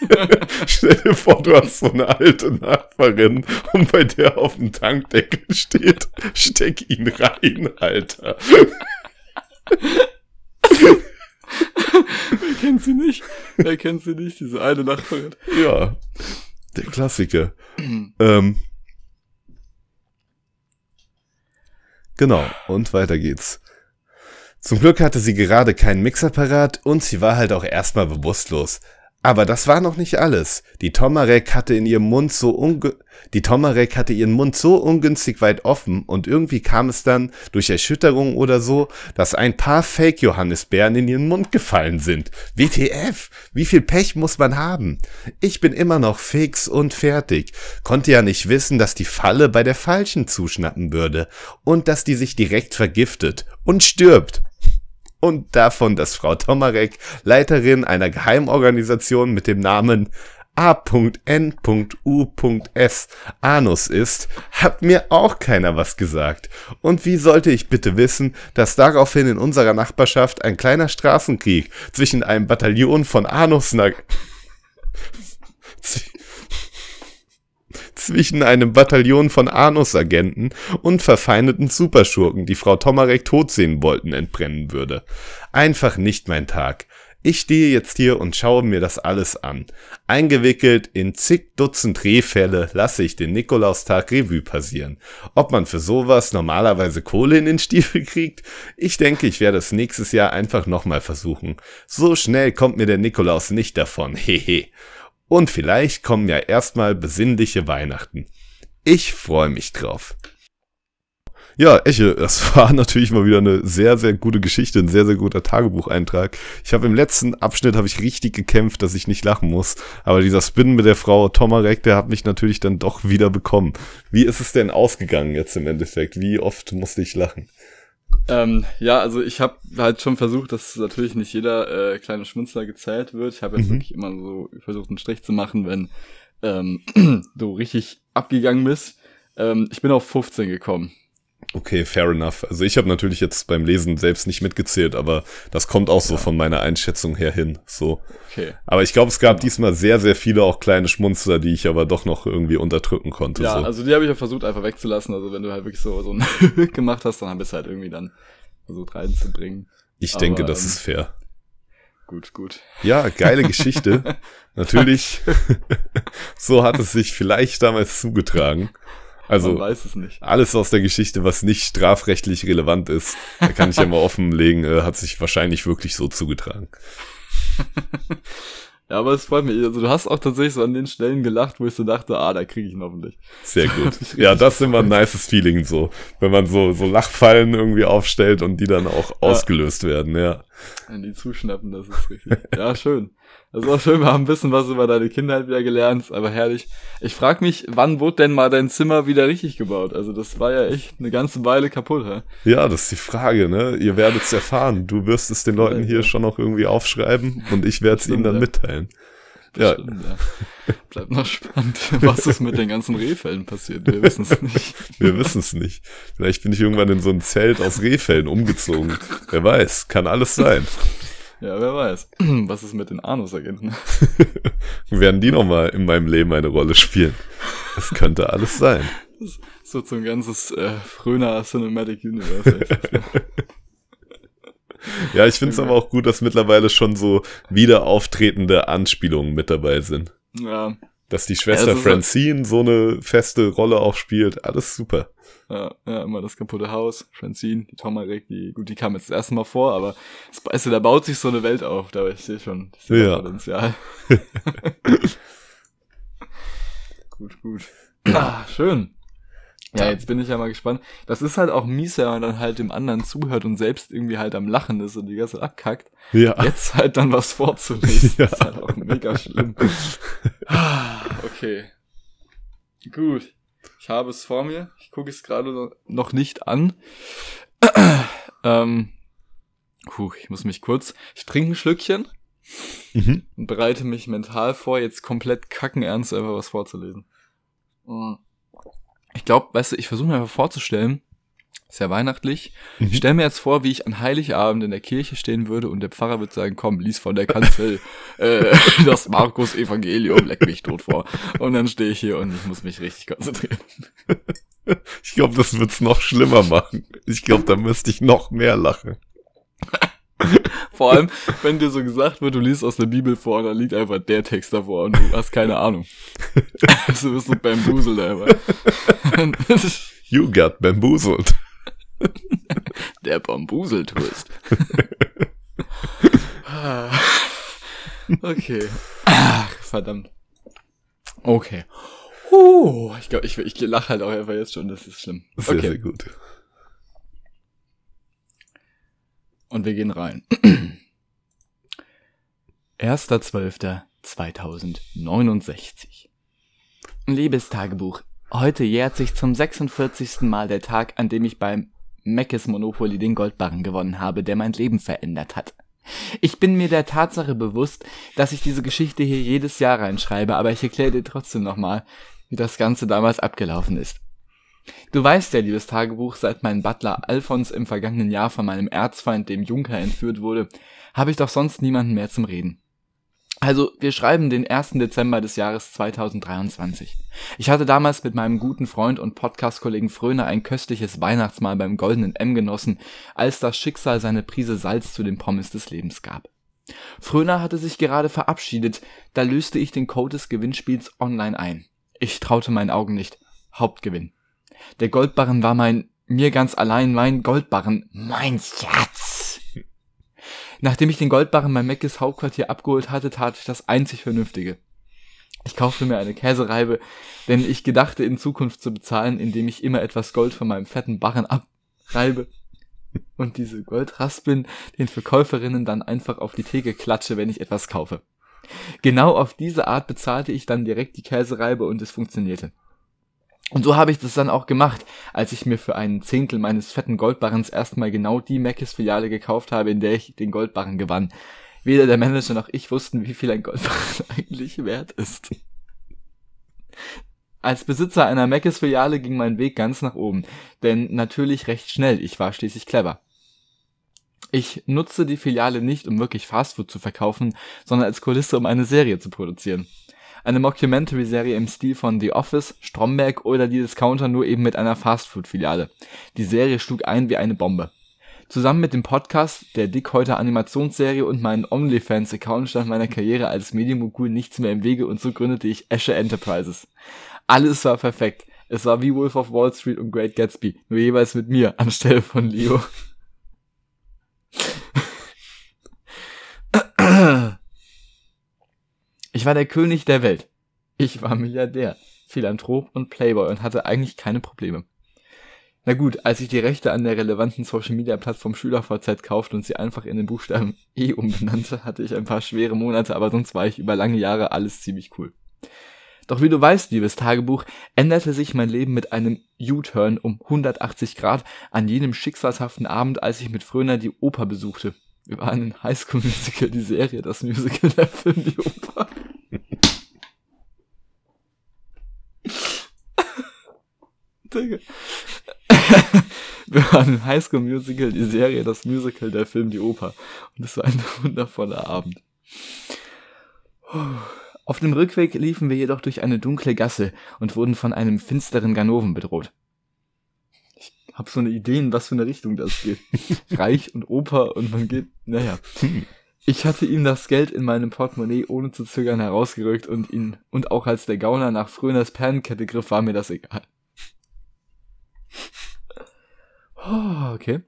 Stell dir vor, du hast so eine alte Nachbarin und bei der auf dem Tankdeckel steht, steck ihn rein, Alter. Wer kennt sie nicht? Wer kennt sie nicht? Diese eine Nachbarin. Ja, der Klassiker. ähm, genau, und weiter geht's. Zum Glück hatte sie gerade keinen Mixapparat und sie war halt auch erstmal bewusstlos. Aber das war noch nicht alles. Die Tomarek hatte in ihrem Mund so unge die Tomarek hatte ihren Mund so ungünstig weit offen und irgendwie kam es dann durch Erschütterung oder so, dass ein paar Fake Johannisbeeren in ihren Mund gefallen sind. WTF? Wie viel Pech muss man haben? Ich bin immer noch fix und fertig. Konnte ja nicht wissen, dass die Falle bei der falschen zuschnappen würde und dass die sich direkt vergiftet und stirbt. Und davon, dass Frau Tomarek Leiterin einer Geheimorganisation mit dem Namen A.N.U.S. Anus ist, hat mir auch keiner was gesagt. Und wie sollte ich bitte wissen, dass daraufhin in unserer Nachbarschaft ein kleiner Straßenkrieg zwischen einem Bataillon von Anus zwischen einem Bataillon von Anus-Agenten und verfeindeten Superschurken, die Frau Tomarek tot sehen wollten, entbrennen würde. Einfach nicht mein Tag. Ich stehe jetzt hier und schaue mir das alles an. Eingewickelt in zig Dutzend Rehfälle lasse ich den Nikolaustag Revue passieren. Ob man für sowas normalerweise Kohle in den Stiefel kriegt? Ich denke, ich werde es nächstes Jahr einfach nochmal versuchen. So schnell kommt mir der Nikolaus nicht davon, hehe. Und vielleicht kommen ja erstmal besinnliche Weihnachten. Ich freue mich drauf. Ja, Eche, das war natürlich mal wieder eine sehr, sehr gute Geschichte, ein sehr, sehr guter Tagebucheintrag. Ich habe im letzten Abschnitt habe ich richtig gekämpft, dass ich nicht lachen muss. Aber dieser Spin mit der Frau Tomarek, der hat mich natürlich dann doch wieder bekommen. Wie ist es denn ausgegangen jetzt im Endeffekt? Wie oft musste ich lachen? Ähm, ja, also ich habe halt schon versucht, dass natürlich nicht jeder äh, kleine Schmunzler gezählt wird. Ich habe jetzt mhm. wirklich immer so versucht, einen Strich zu machen, wenn ähm, du richtig abgegangen bist. Ähm, ich bin auf 15 gekommen. Okay, fair enough. Also ich habe natürlich jetzt beim Lesen selbst nicht mitgezählt, aber das kommt auch so von meiner Einschätzung her hin. So. Okay. Aber ich glaube, es gab ja. diesmal sehr, sehr viele auch kleine Schmunzler, die ich aber doch noch irgendwie unterdrücken konnte. Ja, so. also die habe ich ja versucht einfach wegzulassen. Also wenn du halt wirklich so, so ein gemacht hast, dann bist du halt irgendwie dann versucht reinzubringen. Ich aber, denke, das ähm, ist fair. Gut, gut. Ja, geile Geschichte. Natürlich. so hat es sich vielleicht damals zugetragen. Also alles aus der Geschichte, was nicht strafrechtlich relevant ist, da kann ich ja mal offenlegen, äh, hat sich wahrscheinlich wirklich so zugetragen. Ja, aber es freut mich. Also du hast auch tatsächlich so an den Stellen gelacht, wo ich so dachte, ah, da kriege ich ihn hoffentlich. Sehr gut. ja, das ist immer ein nices Feeling so, wenn man so so Lachfallen irgendwie aufstellt und die dann auch ja. ausgelöst werden, ja. Wenn die zuschnappen, das ist richtig. ja, schön. Das ist auch schön, wir haben ein bisschen was über deine Kindheit wieder gelernt, aber herrlich. Ich frag mich, wann wurde denn mal dein Zimmer wieder richtig gebaut? Also das war ja echt eine ganze Weile kaputt, hä? Ja, das ist die Frage, ne? Ihr werdet es erfahren. Du wirst es den Leuten hier schon noch irgendwie aufschreiben und ich werde es ihnen dann ja. mitteilen. Bestimmt, ja. ja. Bleibt noch spannend, was ist mit den ganzen Rehfällen passiert. Wir wissen es nicht. Wir wissen es nicht. Vielleicht bin ich irgendwann in so ein Zelt aus Rehfällen umgezogen. Wer weiß, kann alles sein. Ja, wer weiß. Was ist mit den Anus-Agenten? Werden die nochmal in meinem Leben eine Rolle spielen? Das könnte alles sein. So zum ganzes äh, Fröner Cinematic Universe. ja, ich finde es aber auch gut, dass mittlerweile schon so wieder auftretende Anspielungen mit dabei sind. Ja. Dass die Schwester ja, Francine so eine feste Rolle auch spielt. Alles super. Ja, ja, immer das kaputte Haus, Francine, die Tomarek, die, gut, die kam jetzt das erste Mal vor, aber das, also, da baut sich so eine Welt auf, da ich sehe schon, ich sehe ja. Potenzial. gut, gut. Ah, schön. Ja, jetzt bin ich ja mal gespannt. Das ist halt auch mies, wenn man dann halt dem anderen zuhört und selbst irgendwie halt am Lachen ist und die ganze abkackt. Ja. Jetzt halt dann was vorzulesen, ja. ist halt auch mega schlimm. Ah, okay. Gut. Ich habe es vor mir. Ich gucke es gerade noch nicht an. ähm, puh, ich muss mich kurz. Ich trinke ein Schlückchen mhm. und bereite mich mental vor, jetzt komplett kackenernst einfach was vorzulesen. Mm. Ich glaube, weißt du, ich versuche mir einfach vorzustellen, ja weihnachtlich. Mhm. Ich stell mir jetzt vor, wie ich an Heiligabend in der Kirche stehen würde und der Pfarrer würde sagen, komm, lies von der Kanzel äh, das Markus-Evangelium, leck mich tot vor. Und dann stehe ich hier und ich muss mich richtig konzentrieren. Ich glaube, das wird's noch schlimmer machen. Ich glaube, da müsste ich noch mehr lachen. Vor allem, wenn dir so gesagt wird, du liest aus der Bibel vor und dann liegt einfach der Text davor und du hast keine Ahnung. also du bist so bamboozelt einfach. You got bamboozled. Der Bambuseltwist. okay. Ach, verdammt. Okay. Uh, ich glaube, ich, ich lache halt auch einfach jetzt schon, das ist schlimm. Sehr, okay. sehr gut. Und wir gehen rein. 1.12.2069 Liebes Tagebuch, heute jährt sich zum 46. Mal der Tag, an dem ich beim Meckes Monopoly den Goldbarren gewonnen habe, der mein Leben verändert hat. Ich bin mir der Tatsache bewusst, dass ich diese Geschichte hier jedes Jahr reinschreibe, aber ich erkläre dir trotzdem nochmal, wie das Ganze damals abgelaufen ist. Du weißt ja, liebes Tagebuch, seit mein Butler Alphons im vergangenen Jahr von meinem Erzfeind, dem Junker, entführt wurde, habe ich doch sonst niemanden mehr zum Reden. Also, wir schreiben den 1. Dezember des Jahres 2023. Ich hatte damals mit meinem guten Freund und Podcast-Kollegen Fröner ein köstliches Weihnachtsmahl beim Goldenen M genossen, als das Schicksal seine Prise Salz zu den Pommes des Lebens gab. Fröner hatte sich gerade verabschiedet, da löste ich den Code des Gewinnspiels online ein. Ich traute meinen Augen nicht. Hauptgewinn. Der Goldbarren war mein, mir ganz allein mein Goldbarren, mein Schatz. Nachdem ich den Goldbarren beim Meckes Hauptquartier abgeholt hatte, tat ich das einzig Vernünftige. Ich kaufte mir eine Käsereibe, denn ich gedachte in Zukunft zu bezahlen, indem ich immer etwas Gold von meinem fetten Barren abreibe und diese Goldraspeln den Verkäuferinnen dann einfach auf die Theke klatsche, wenn ich etwas kaufe. Genau auf diese Art bezahlte ich dann direkt die Käsereibe und es funktionierte. Und so habe ich das dann auch gemacht, als ich mir für einen Zehntel meines fetten Goldbarrens erstmal genau die Meckes-Filiale gekauft habe, in der ich den Goldbarren gewann. Weder der Manager noch ich wussten, wie viel ein Goldbarren eigentlich wert ist. Als Besitzer einer Meckes-Filiale ging mein Weg ganz nach oben, denn natürlich recht schnell, ich war schließlich clever. Ich nutze die Filiale nicht, um wirklich Fastfood zu verkaufen, sondern als Kulisse, um eine Serie zu produzieren eine Mockumentary-Serie im Stil von The Office, Stromberg oder die Discounter nur eben mit einer Fastfood-Filiale. Die Serie schlug ein wie eine Bombe. Zusammen mit dem Podcast, der Dickhäuter Animationsserie und meinen OnlyFans-Account stand meiner Karriere als Medienmogul nichts mehr im Wege und so gründete ich Esche Enterprises. Alles war perfekt. Es war wie Wolf of Wall Street und Great Gatsby, nur jeweils mit mir anstelle von Leo. Ich war der König der Welt. Ich war Milliardär, Philanthrop und Playboy und hatte eigentlich keine Probleme. Na gut, als ich die Rechte an der relevanten Social Media Plattform SchülerVZ kaufte und sie einfach in den Buchstaben E umbenannte, hatte ich ein paar schwere Monate, aber sonst war ich über lange Jahre alles ziemlich cool. Doch wie du weißt, liebes Tagebuch, änderte sich mein Leben mit einem U-Turn um 180 Grad an jenem schicksalshaften Abend, als ich mit Fröner die Oper besuchte. Wir waren in Highschool Musical, die Serie, das Musical, der Film, die Oper. Wir waren in Highschool Musical, die Serie, das Musical, der Film, die Oper. Und es war ein wundervoller Abend. Auf dem Rückweg liefen wir jedoch durch eine dunkle Gasse und wurden von einem finsteren Ganoven bedroht hab so eine Idee, in was für eine Richtung das geht. Reich und Oper und man geht, naja. Ich hatte ihm das Geld in meinem Portemonnaie ohne zu zögern herausgerückt und ihn, und auch als der Gauner nach Fröners Perlenkette griff, war mir das egal. Oh, okay.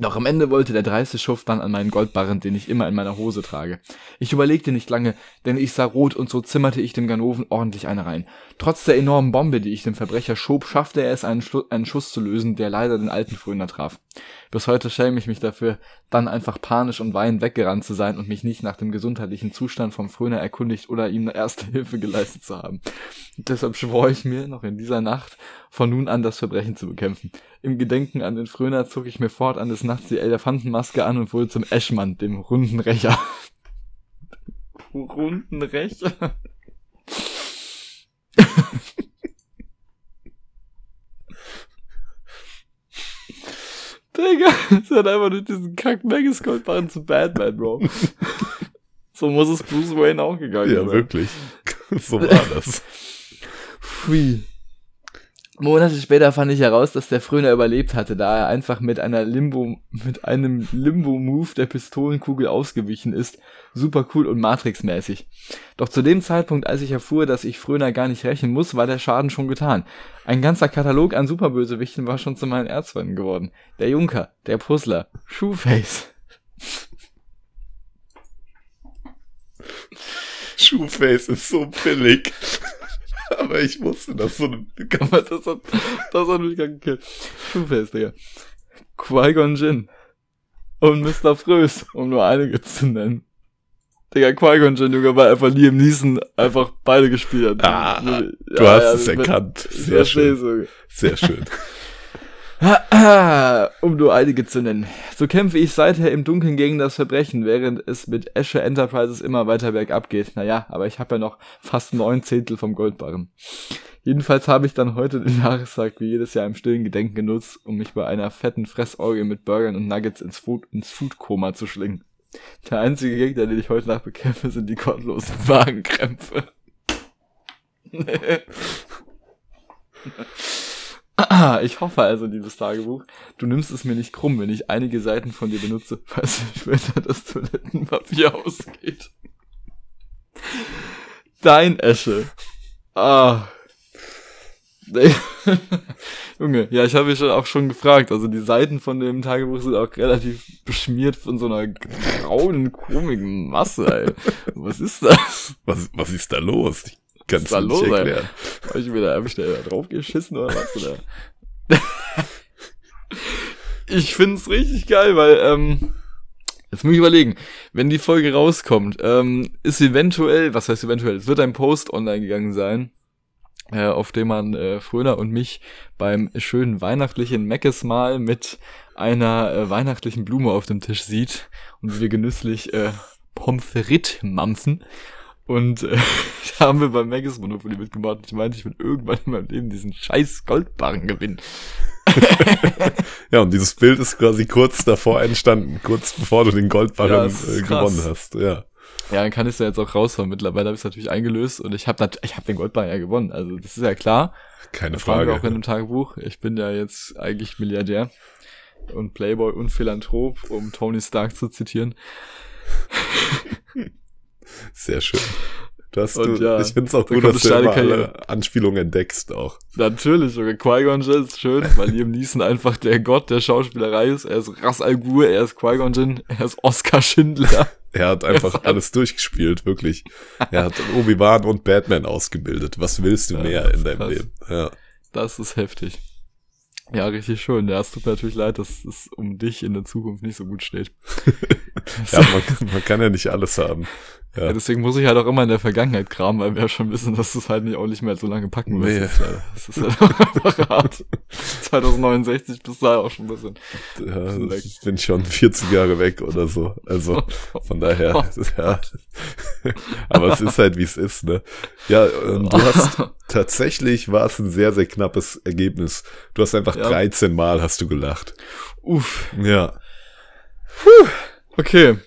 Doch am Ende wollte der dreiste Schuft dann an meinen Goldbarren, den ich immer in meiner Hose trage. Ich überlegte nicht lange, denn ich sah rot und so zimmerte ich dem Ganoven ordentlich eine rein. Trotz der enormen Bombe, die ich dem Verbrecher schob, schaffte er es, einen, Schlu einen Schuss zu lösen, der leider den alten Fröner traf. Bis heute schäme ich mich dafür, dann einfach panisch und weinend weggerannt zu sein und mich nicht nach dem gesundheitlichen Zustand vom Fröner erkundigt oder ihm erste Hilfe geleistet zu haben. deshalb schwor ich mir noch in dieser Nacht, von nun an das Verbrechen zu bekämpfen. Im Gedenken an den Fröner zog ich mir fortan des Nachts die Elefantenmaske an und wurde zum Eschmann, dem runden Rächer. runden Rächer? Digga, es hat einfach durch diesen kack Megascope zu Batman, Bro. so muss es Bruce Wayne auch gegangen ja, sein. Ja, wirklich. so war das. Pfui. Monate später fand ich heraus, dass der Fröner überlebt hatte, da er einfach mit einer Limbo, mit einem Limbo-Move der Pistolenkugel ausgewichen ist. Super cool und Matrix-mäßig. Doch zu dem Zeitpunkt, als ich erfuhr, dass ich Fröner gar nicht rächen muss, war der Schaden schon getan. Ein ganzer Katalog an Superbösewichten war schon zu meinen Erzfeinden geworden. Der Junker, der Puzzler, Shoeface. Shoeface ist so billig. Aber ich wusste, dass so eine. Das hat, das hat mich gar gekillt. Schuhfest, Digga. Qui-Gon Jinn. Und Mr. Frös, um nur einige zu nennen. Digga, Qui-Gon Jinn, Junge, weil einfach Liam Neeson einfach beide gespielt hat. Ah, ja, du hast ja, es erkannt. Sehr schön. Sehr schön. um nur einige zu nennen. So kämpfe ich seither im Dunkeln gegen das Verbrechen, während es mit Esche Enterprises immer weiter bergab geht. Naja, aber ich habe ja noch fast neun Zehntel vom Goldbarren. Jedenfalls habe ich dann heute den Jahrestag wie jedes Jahr im stillen Gedenken genutzt, um mich bei einer fetten Fressorgie mit Burgern und Nuggets ins Food, ins Foodkoma zu schlingen. Der einzige Gegner, den ich heute Nacht bekämpfe, sind die gottlosen Wagenkrämpfe. Ich hoffe also, liebes Tagebuch, du nimmst es mir nicht krumm, wenn ich einige Seiten von dir benutze, falls später das Toilettenpapier ausgeht. Dein Esche. Ah. Junge, ja, ich habe mich auch schon gefragt. Also die Seiten von dem Tagebuch sind auch relativ beschmiert von so einer grauen, komischen Masse, ey. Was ist das? Was, was ist da los? Kannst du nicht erklären. Habe ich mir da einfach da drauf geschissen oder was? Oder? ich find's richtig geil, weil, ähm, jetzt muss ich überlegen, wenn die Folge rauskommt, ähm, ist eventuell, was heißt eventuell, es wird ein Post online gegangen sein, äh, auf dem man äh, Fröner und mich beim schönen weihnachtlichen Meckes mal mit einer äh, weihnachtlichen Blume auf dem Tisch sieht und wir genüsslich äh, Pommes frites mampfen. Und äh, da haben wir beim Magus Monopoly mitgemacht. Ich meinte, ich will irgendwann in meinem Leben diesen scheiß Goldbarren gewinnen. ja, und dieses Bild ist quasi kurz davor entstanden, kurz bevor du den Goldbarren ja, äh, gewonnen hast. Ja. Ja, dann kann ich es ja jetzt auch raushauen. Mittlerweile habe ich es natürlich eingelöst und ich habe ich hab den Goldbarren ja gewonnen. Also das ist ja klar. Keine das Frage. auch in dem Tagebuch. Ich bin ja jetzt eigentlich Milliardär und Playboy und Philanthrop, um Tony Stark zu zitieren. Sehr schön. Du hast, du, ja, ich finde es auch gut, dass du immer alle Anspielungen entdeckst auch. Natürlich, sogar Qui-Gon Jinn ist schön, weil Liam Neeson einfach der Gott der Schauspielerei ist. Er ist Ras Al Ghul, er ist Qui-Gon Jinn, er ist Oscar Schindler. er hat einfach alles durchgespielt, wirklich. Er hat Obi-Wan und Batman ausgebildet. Was willst du ja, mehr in deinem krass. Leben? Ja. Das ist heftig. Ja, richtig schön. Ja, es tut mir natürlich leid, dass es um dich in der Zukunft nicht so gut steht. ja, man, man, kann ja nicht alles haben. Ja. ja. deswegen muss ich halt auch immer in der Vergangenheit kramen, weil wir ja schon wissen, dass du es halt nicht auch nicht mehr so lange packen nee. wirst. Das ist halt einfach hart. 2069 bist du halt auch schon ein bisschen. Ja, bisschen ich bin schon 40 Jahre weg oder so. Also von daher, ja. Aber es ist halt wie es ist, ne? Ja, ähm, du hast tatsächlich war es ein sehr, sehr knappes Ergebnis. Du hast einfach ja. 13 Mal hast du gelacht. Uff. Ja. Puh. Okay.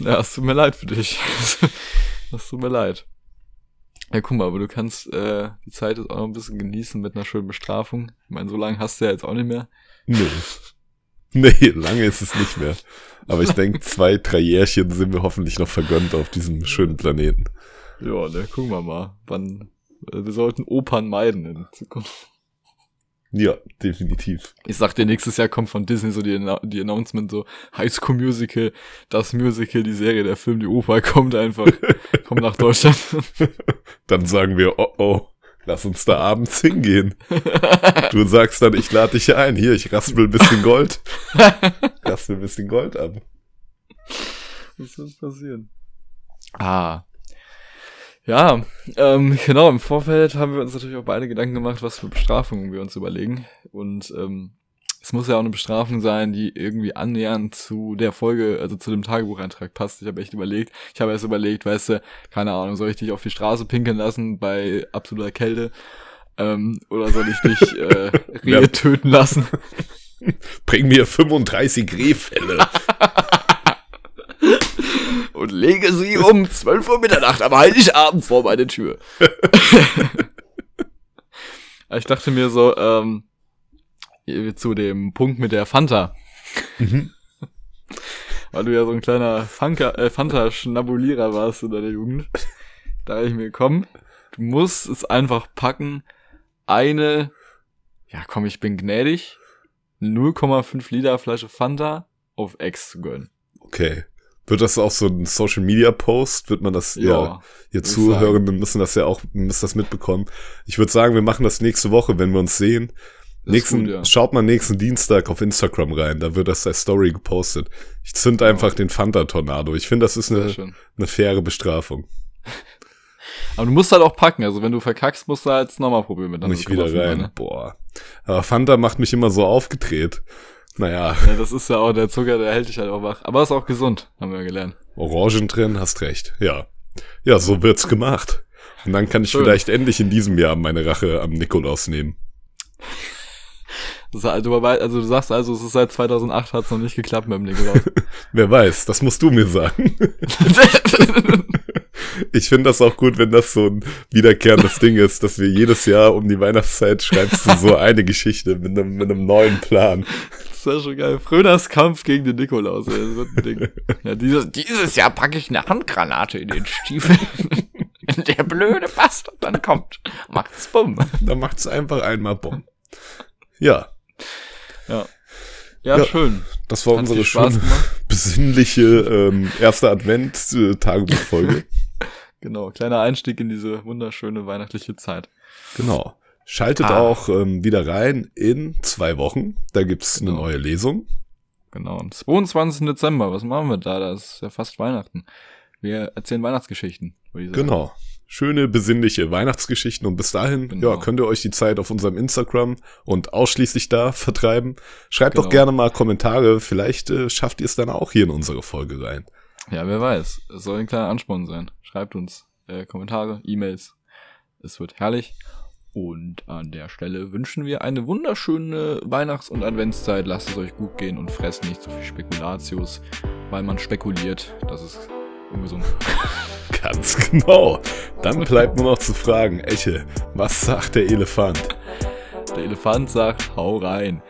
Ja, es tut mir leid für dich. Es tut mir leid. Ja, guck mal, aber du kannst äh, die Zeit jetzt auch noch ein bisschen genießen mit einer schönen Bestrafung. Ich meine, so lange hast du ja jetzt auch nicht mehr. Nee. Nee, lange ist es nicht mehr. Aber ich denke, zwei, drei Jährchen sind wir hoffentlich noch vergönnt auf diesem schönen Planeten. Ja, ne, gucken wir mal. Wann, äh, wir sollten Opern meiden in Zukunft. Ja, definitiv. Ich sag dir, nächstes Jahr kommt von Disney so die, die Announcement so High School Musical, das Musical, die Serie, der Film, die Oper kommt einfach, kommt nach Deutschland. Dann sagen wir, oh oh, lass uns da abends hingehen. Du sagst dann, ich lade dich ein, hier, ich raspel ein bisschen Gold. raspel ein bisschen Gold ab. Was soll passieren? Ah, ja, ähm, genau, im Vorfeld haben wir uns natürlich auch beide Gedanken gemacht, was für Bestrafungen wir uns überlegen. Und ähm, es muss ja auch eine Bestrafung sein, die irgendwie annähernd zu der Folge, also zu dem Tagebucheintrag passt. Ich habe echt überlegt, ich habe erst überlegt, weißt du, keine Ahnung, soll ich dich auf die Straße pinkeln lassen bei absoluter Kälte? Ähm, oder soll ich dich äh, Rehe ja. töten lassen? Bring mir 35 Rehfälle. und lege sie um 12 Uhr Mitternacht am Heiligabend vor meine Tür. ich dachte mir so, ähm, zu dem Punkt mit der Fanta. Mhm. Weil du ja so ein kleiner Fanka, äh, Fanta-Schnabulierer warst in deiner Jugend. Da habe ich mir gekommen, du musst es einfach packen, eine, ja komm, ich bin gnädig, 0,5 Liter Flasche Fanta auf Ex zu gönnen. Okay. Wird das auch so ein Social Media Post? Wird man das, ja, ja ihr Zuhörenden müssen das ja auch, müssen das mitbekommen. Ich würde sagen, wir machen das nächste Woche, wenn wir uns sehen. nächsten, gut, ja. schaut mal nächsten Dienstag auf Instagram rein, da wird das als Story gepostet. Ich zünd einfach den Fanta-Tornado. Ich finde, das ist eine, eine faire Bestrafung. Aber du musst halt auch packen. Also wenn du verkackst, musst du halt nochmal probieren mit Nicht wieder rein. Ne? Boah. Aber Fanta macht mich immer so aufgedreht. Naja. Ja, das ist ja auch der Zucker, der hält dich halt auch wach. Aber ist auch gesund, haben wir gelernt. Orangen drin, hast recht. Ja. Ja, so wird's gemacht. Und dann kann ich Schön. vielleicht endlich in diesem Jahr meine Rache am Nikolaus nehmen. Das, also, also du sagst also, es ist seit 2008 hat es noch nicht geklappt mit dem Nikolaus. Wer weiß, das musst du mir sagen. ich finde das auch gut, wenn das so ein wiederkehrendes Ding ist, dass wir jedes Jahr um die Weihnachtszeit schreibst du so eine Geschichte mit einem, mit einem neuen Plan. Das wäre schon geil. Fröners Kampf gegen den Nikolaus, ey. das wird ein Ding. Ja, dieses, dieses Jahr packe ich eine Handgranate in den Stiefel. Der blöde Bastard dann kommt, macht's bumm. Dann macht's einfach einmal bumm. Ja. Ja. Ja, ja, schön. Das war Hat unsere schöne, besinnliche ähm, erste Advent-Tagebuchfolge. Genau, kleiner Einstieg in diese wunderschöne weihnachtliche Zeit. Genau. Schaltet ah. auch ähm, wieder rein in zwei Wochen. Da gibt's genau. eine neue Lesung. Genau, am 22. Dezember. Was machen wir da? Das ist ja fast Weihnachten. Wir erzählen Weihnachtsgeschichten. Genau schöne, besinnliche Weihnachtsgeschichten und bis dahin, genau. ja, könnt ihr euch die Zeit auf unserem Instagram und ausschließlich da vertreiben. Schreibt genau. doch gerne mal Kommentare, vielleicht äh, schafft ihr es dann auch hier in unsere Folge rein. Ja, wer weiß. Es soll ein kleiner Ansporn sein. Schreibt uns äh, Kommentare, E-Mails. Es wird herrlich. Und an der Stelle wünschen wir eine wunderschöne Weihnachts- und Adventszeit. Lasst es euch gut gehen und fresst nicht so viel Spekulatius, weil man spekuliert. Das ist ungesund. Ganz genau. Dann bleibt nur noch zu fragen, Eche, was sagt der Elefant? Der Elefant sagt, hau rein.